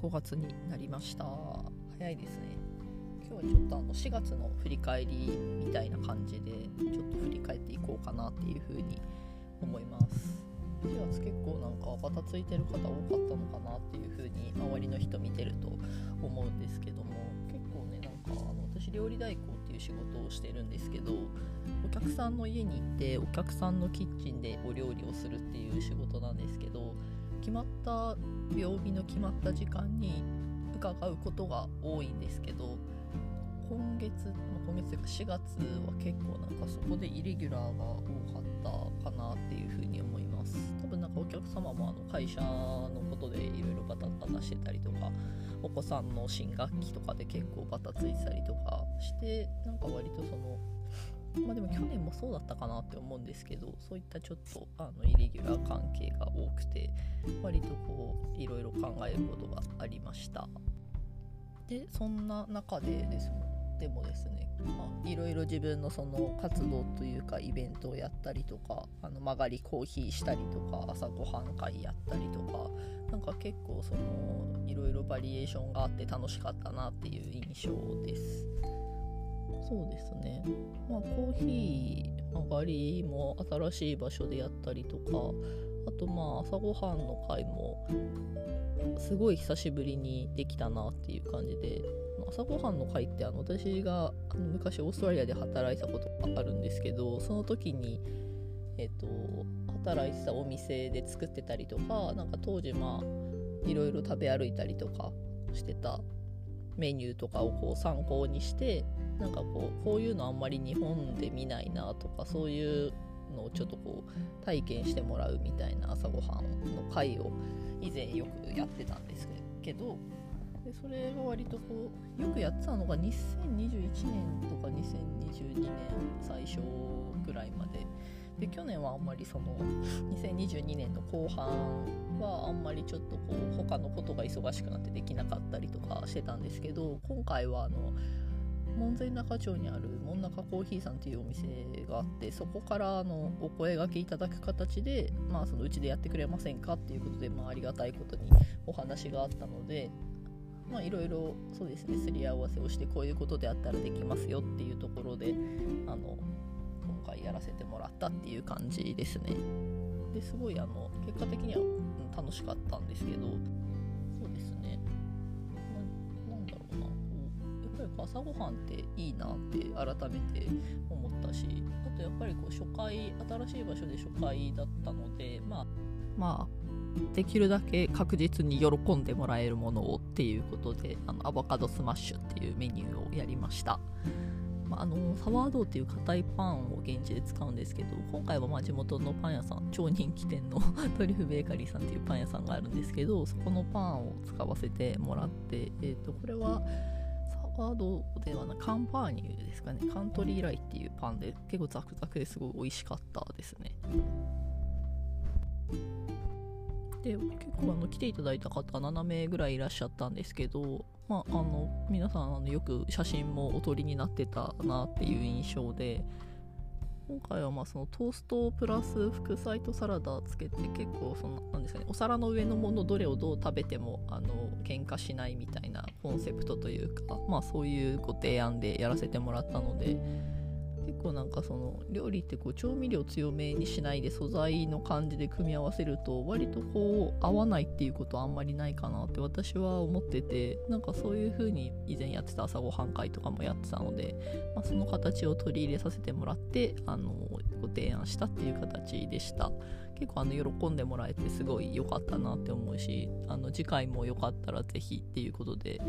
5月になりました。早いですね。今日はちょっとあの4月の振り返りみたいな感じでちょっと振り返っていこうかなっていうふうに思います。4月結構なんかバタついてる方多かったのかなっていうふうに周りの人見てると思うんですけども結構ねなんかあの私料理代行っていう仕事をしてるんですけどお客さんの家に行ってお客さんのキッチンでお料理をするっていう仕事なんですけど決まった曜日の決まった時間に伺うことが多いんですけど今月、今月というか4月は結構なんかそこでイレギュラーが多かったかなっていうふうに思います。多分なんかお客様もあの会社のことでいろいろバタバタしてたりとかお子さんの新学期とかで結構バタついてたりとかしてなんか割とそのまあでも去年もそうだったかなって思うんですけどそういったちょっとあのイレギュラー関係が多くて割とこういろいろ考えることがありましたでそんな中でですでもですね、まあ、いろいろ自分のその活動というかイベントをやったりとかあの曲がりコーヒーしたりとか朝ごはん会やったりとかなんか結構そのいろいろバリエーションがあって楽しかったなっていう印象です。そうですね、まあ、コーヒー上がりも新しい場所でやったりとかあとまあ朝ごはんの会もすごい久しぶりにできたなっていう感じで朝ごはんの会ってあの私が昔オーストラリアで働いたことがあるんですけどその時にえっ、と働いてたお店で作ってたりとかなんか当時まあいろいろ食べ歩いたりとかしてたメニューとかをこう参考にしてなんかこうこういうのあんまり日本で見ないなとかそういうのをちょっとこう体験してもらうみたいな朝ごはんの会を以前よくやってたんですけどでそれが割とこうよくやってたのが2021年とか2022年最初ぐらいまでで去年はあんまりその2022年の後半はあんまりちょっとこう他のことが忙しくなってできなかったりとかしてたんですけど今回はあの門前仲町にある門中コーヒーさんというお店があってそこからあのお声がけいただく形で、まあ、そのうちでやってくれませんかっていうことで、まあ、ありがたいことにお話があったのでまあいろいろそうですねすり合わせをしてこういうことであったらできますよっていうところであの今回やらせてもらったっていう感じですね。ですごいあの結果的には、楽しかったんですけどそうですね。ななんだろうな。こうやっぱり朝ごはんっていいなって改めて思ったしあとやっぱりこう初回新しい場所で初回だったのでまあまあできるだけ確実に喜んでもらえるものをっていうことであのアボカドスマッシュっていうメニューをやりました。まあ、あのサワードウっていう硬いパンを現地で使うんですけど今回はまあ地元のパン屋さん超人気店の トリュフベーカリーさんっていうパン屋さんがあるんですけどそこのパンを使わせてもらって、えー、とこれはサワードではなカンパーニュですかね。カントリーライっていうパンで結構ザクザクですごい美味しかったですね。で結構あの来ていただいた方7名ぐらいいらっしゃったんですけど、まあ、あの皆さんあのよく写真もお撮りになってたなっていう印象で今回はまあそのトーストプラス副菜とサラダつけて結構そのなんですかねお皿の上のものどれをどう食べてもあの喧嘩しないみたいなコンセプトというかまあそういうご提案でやらせてもらったので結構なんかその料理ってこう調味料強めにしないで素材の感じで組み合わせると割とこう合わないっていうことはあんまりないかなって私は思っててなんかそういう風に以前やってた朝ごはん会とかもやってたので、まあ、その形を取り入れさせてもらってあのご提案したっていう形でした。結構あの喜んでもらえてすごい良かったなって思うしあの次回もよかったら是非っていうことで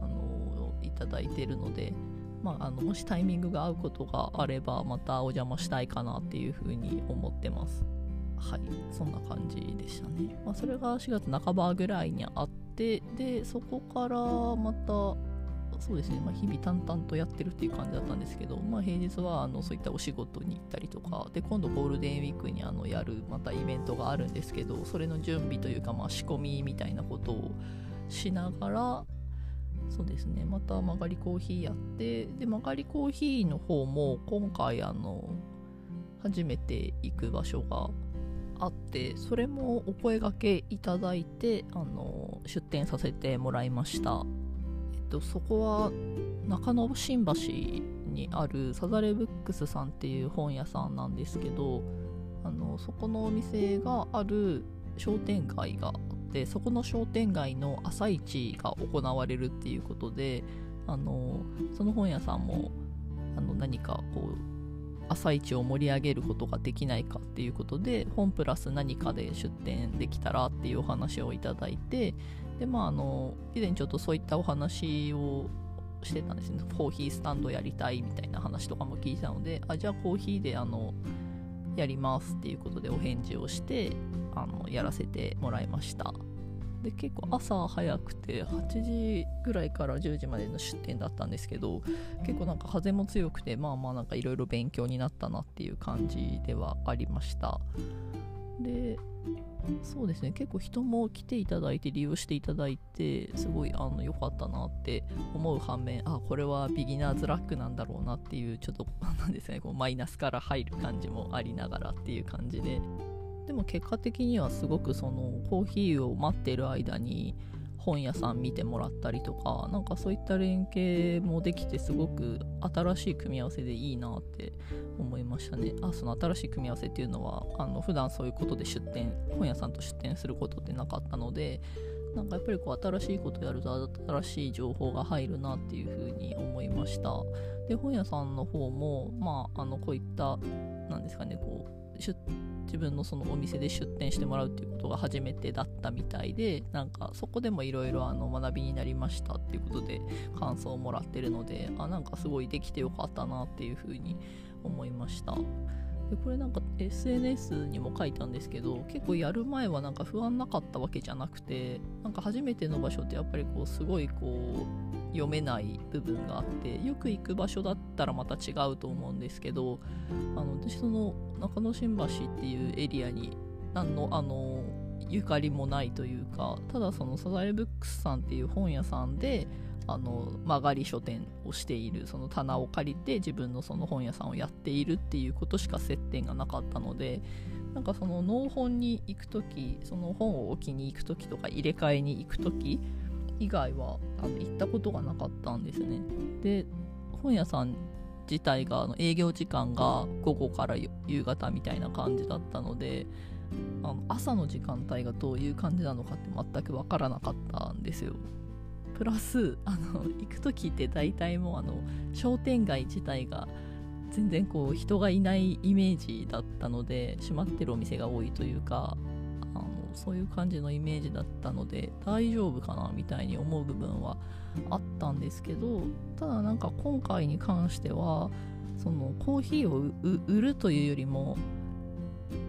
あのいただいてるのでまあ、あのもしタイミングが合うことがあればまたお邪魔したいかなっていうふうに思ってます。はい、そんな感じでしたね。まあ、それが4月半ばぐらいにあって、で、そこからまた、そうですね、まあ、日々淡々とやってるっていう感じだったんですけど、まあ、平日はあのそういったお仕事に行ったりとか、で、今度ゴールデンウィークにあのやるまたイベントがあるんですけど、それの準備というか、まあ、仕込みみたいなことをしながら、そうですね。また曲がりコーヒーやってで曲がりコーヒーの方も今回あの初めて行く場所があってそれもお声がけいただいてあの出店させてもらいました、えっと、そこは中野新橋にあるサザレブックスさんっていう本屋さんなんですけどあのそこのお店がある商店街がってそこの商店街の朝市が行われるっていうことであのその本屋さんもあの何かこう朝市を盛り上げることができないかっていうことで本プラス何かで出店できたらっていうお話をいただいてでまああの以前ちょっとそういったお話をしてたんですね。コーヒースタンドやりたいみたいな話とかも聞いたのであじゃあコーヒーであのやりますっていうことでお返事をしてあのやらせてもらいました。で結構朝早くて8時ぐらいから10時までの出店だったんですけど結構なんか風も強くてまあまあなんかいろいろ勉強になったなっていう感じではありました。でそうですね。結構人も来ていただいて利用していただいてすごいあの良かったなって思う反面あこれはビギナーズラックなんだろうなっていうちょっと なんですねこうマイナスから入る感じもありながらっていう感じででも結果的にはすごくそのコーヒーを待ってる間に本屋さん見てもらったりとかなんかそういった連携もできてすごく新しい組み合わせでいいなって思いましたね。あその新しい組み合わせっていうのはあの普段そういうことで出店本屋さんと出店することってなかったのでなんかやっぱりこう新しいことやると新しい情報が入るなっていうふうに思いました。で本屋さんの方もまああのこういったなんですかねこう出自分のそのお店で出店してもらうっていうことが初めてだったみたいでなんかそこでもいろいろ学びになりましたっていうことで感想をもらってるのであなんかすごいできてよかったなっていうふうに思いました。でこれなんか SNS にも書いたんですけど結構やる前はなんか不安なかったわけじゃなくてなんか初めての場所ってやっぱりこうすごいこう読めない部分があってよく行く場所だったらまた違うと思うんですけどあの私その中野新橋っていうエリアに何のあのゆかりもないというかただそのサザエブックスさんっていう本屋さんであの曲がり書店をしているその棚を借りて自分のその本屋さんをやっているっていうことしか接点がなかったのでなんかその納本に行く時その本を置きに行く時とか入れ替えに行く時以外はあの行ったことがなかったんですね。で本屋さん自体があの営業時間が午後から夕方みたいな感じだったのであの朝の時間帯がどういう感じなのかって全く分からなかったんですよ。プラスあの行く時って大体もうあの商店街自体が全然こう人がいないイメージだったので閉まってるお店が多いというかあのそういう感じのイメージだったので大丈夫かなみたいに思う部分はあったんですけどただなんか今回に関してはそのコーヒーを売るというよりも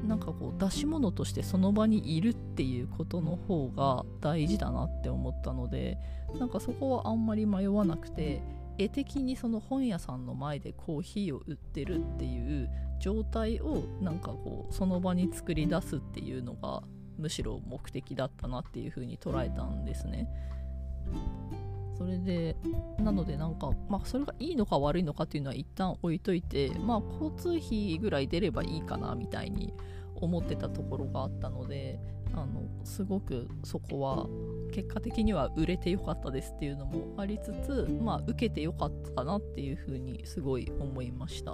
なんかこう出し物としてその場にいるっていうことの方が大事だなって思ったのでなんかそこはあんまり迷わなくて絵的にその本屋さんの前でコーヒーを売ってるっていう状態をなんかこうその場に作り出すっていうのがむしろ目的だったなっていう風に捉えたんですね。それでなのでなんかまあそれがいいのか悪いのかっていうのは一旦置いといてまあ交通費ぐらい出ればいいかなみたいに思ってたところがあったのであのすごくそこは結果的には売れてよかったですっていうのもありつつまあ受けてよかったなっていうふうにすごい思いました。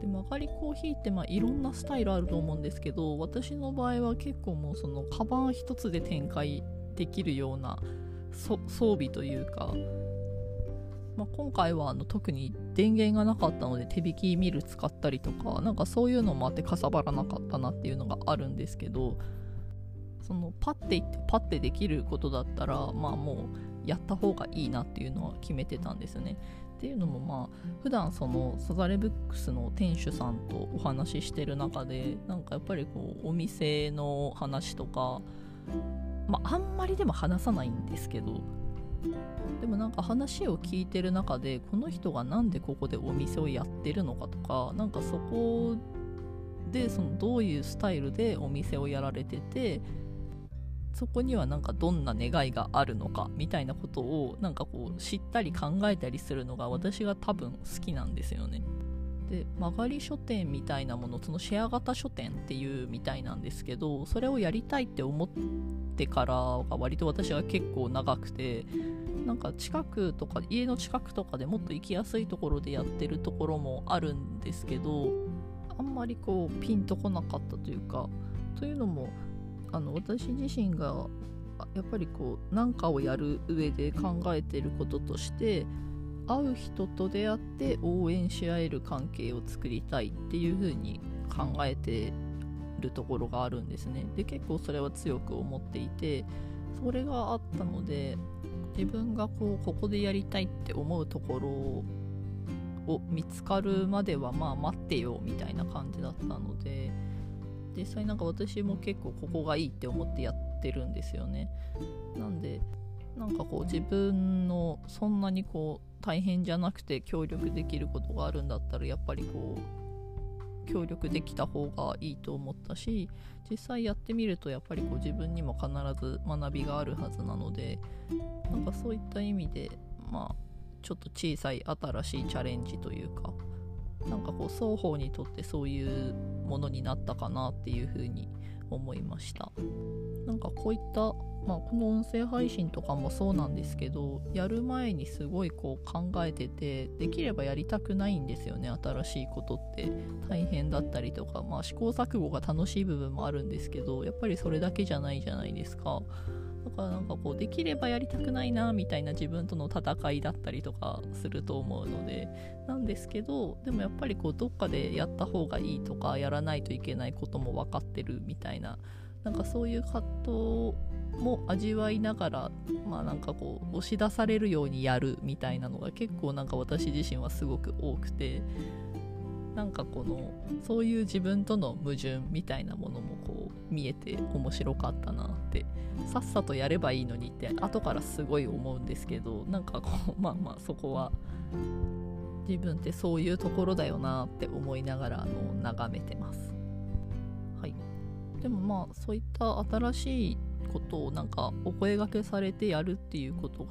で曲がりコーヒーってまあいろんなスタイルあると思うんですけど私の場合は結構もうそのカバン一つで展開できるような装備というかまあ、今回はあの特に電源がなかったので手引きミル使ったりとかなんかそういうのもあってかさばらなかったなっていうのがあるんですけどそのパッていってパッてできることだったらまあもうやった方がいいなっていうのは決めてたんですね。っていうのもまあ普段そのサザレブックスの店主さんとお話ししてる中でなんかやっぱりこうお店の話とかまあんまりでも話さないんですけどでもなんか話を聞いてる中でこの人が何でここでお店をやってるのかとかなんかそこでそのどういうスタイルでお店をやられててそこにはなんかどんな願いがあるのかみたいなことをなんかこう知ったり考えたりするのが私が多分好きなんですよね。で曲がり書店みたいなものそのシェア型書店っていうみたいなんですけどそれをやりたいって思ってからが割と私は結構長くてなんか近くとか家の近くとかでもっと行きやすいところでやってるところもあるんですけどあんまりこうピンとこなかったというかというのもあの私自身がやっぱりこう何かをやる上で考えてることとして会う人と出会って応援し合える関係を作りたいっていう風に考えてるところがあるんですね。で結構それは強く思っていてそれがあったので自分がこうここでやりたいって思うところを見つかるまではまあ待ってよみたいな感じだったので実際なんか私も結構ここがいいって思ってやってるんですよね。なんでなんかこう自分のそんなにこう大変じゃなくて協力できることがあるんだったらやっぱりこう協力できた方がいいと思ったし実際やってみるとやっぱりこう自分にも必ず学びがあるはずなのでなんかそういった意味でまあちょっと小さい新しいチャレンジというかなんかこう双方にとってそういうものになったかなっていうふうに思いました。なんかこういったまあ、この音声配信とかもそうなんですけどやる前にすごいこう考えててできればやりたくないんですよね新しいことって。大変だったりとか、まあ、試行錯誤が楽しい部分もあるんですけどやっぱりそれだけじゃないじゃないですか。だからなんかこうできればやりたくないなみたいな自分との戦いだったりとかすると思うのでなんですけどでもやっぱりこうどっかでやった方がいいとかやらないといけないことも分かってるみたいななんかそういう葛藤も味わいながらまあなんかこう押し出されるようにやるみたいなのが結構なんか私自身はすごく多くてなんかこのそういう自分との矛盾みたいなものもこう見えて面白かったなってさっさとやればいいのにって後からすごい思うんですけどなんかこう まあまあそこは自分ってそういうところだよなって思いながらあの眺めてます。はい、でもまあそういった新しいことをなんかお声がけされてやるっていうこと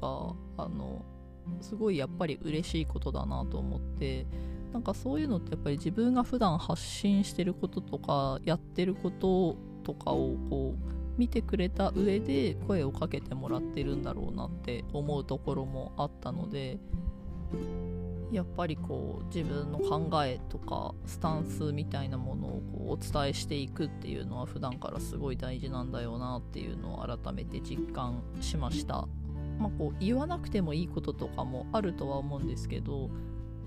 があのすごいやっぱり嬉しいことだなと思ってなんかそういうのってやっぱり自分が普段発信してることとかやってることとかをこう見てくれた上で声をかけてもらってるんだろうなって思うところもあったのでやっぱりこう自分の考えとかスタンスみたいなものをこうお伝えしていくっていうのは普段からすごい大事なんだよなっていうのを改めて実感しました。まあ、こう言わなくてもいいこととかもあるとは思うんですけど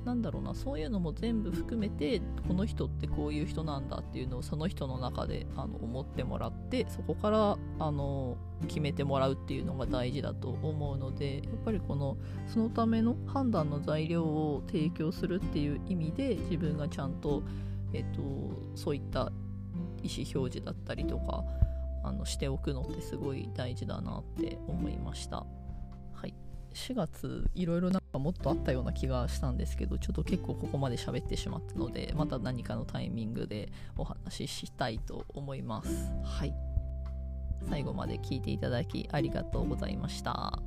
なんだろうなそういうのも全部含めてこの人ってこういう人なんだっていうのをその人の中であの思ってもらってそこからあの決めてもらうっていうのが大事だと思うのでやっぱりこのそのための判断の材料を提供するっていう意味で自分がちゃんと、えっと、そういった意思表示だったりとかあのしておくのってすごい大事だなって思いました。4月いろいろなんかもっとあったような気がしたんですけどちょっと結構ここまで喋ってしまったのでまた何かのタイミングでお話ししたいと思います。はい。最後まで聞いていただきありがとうございました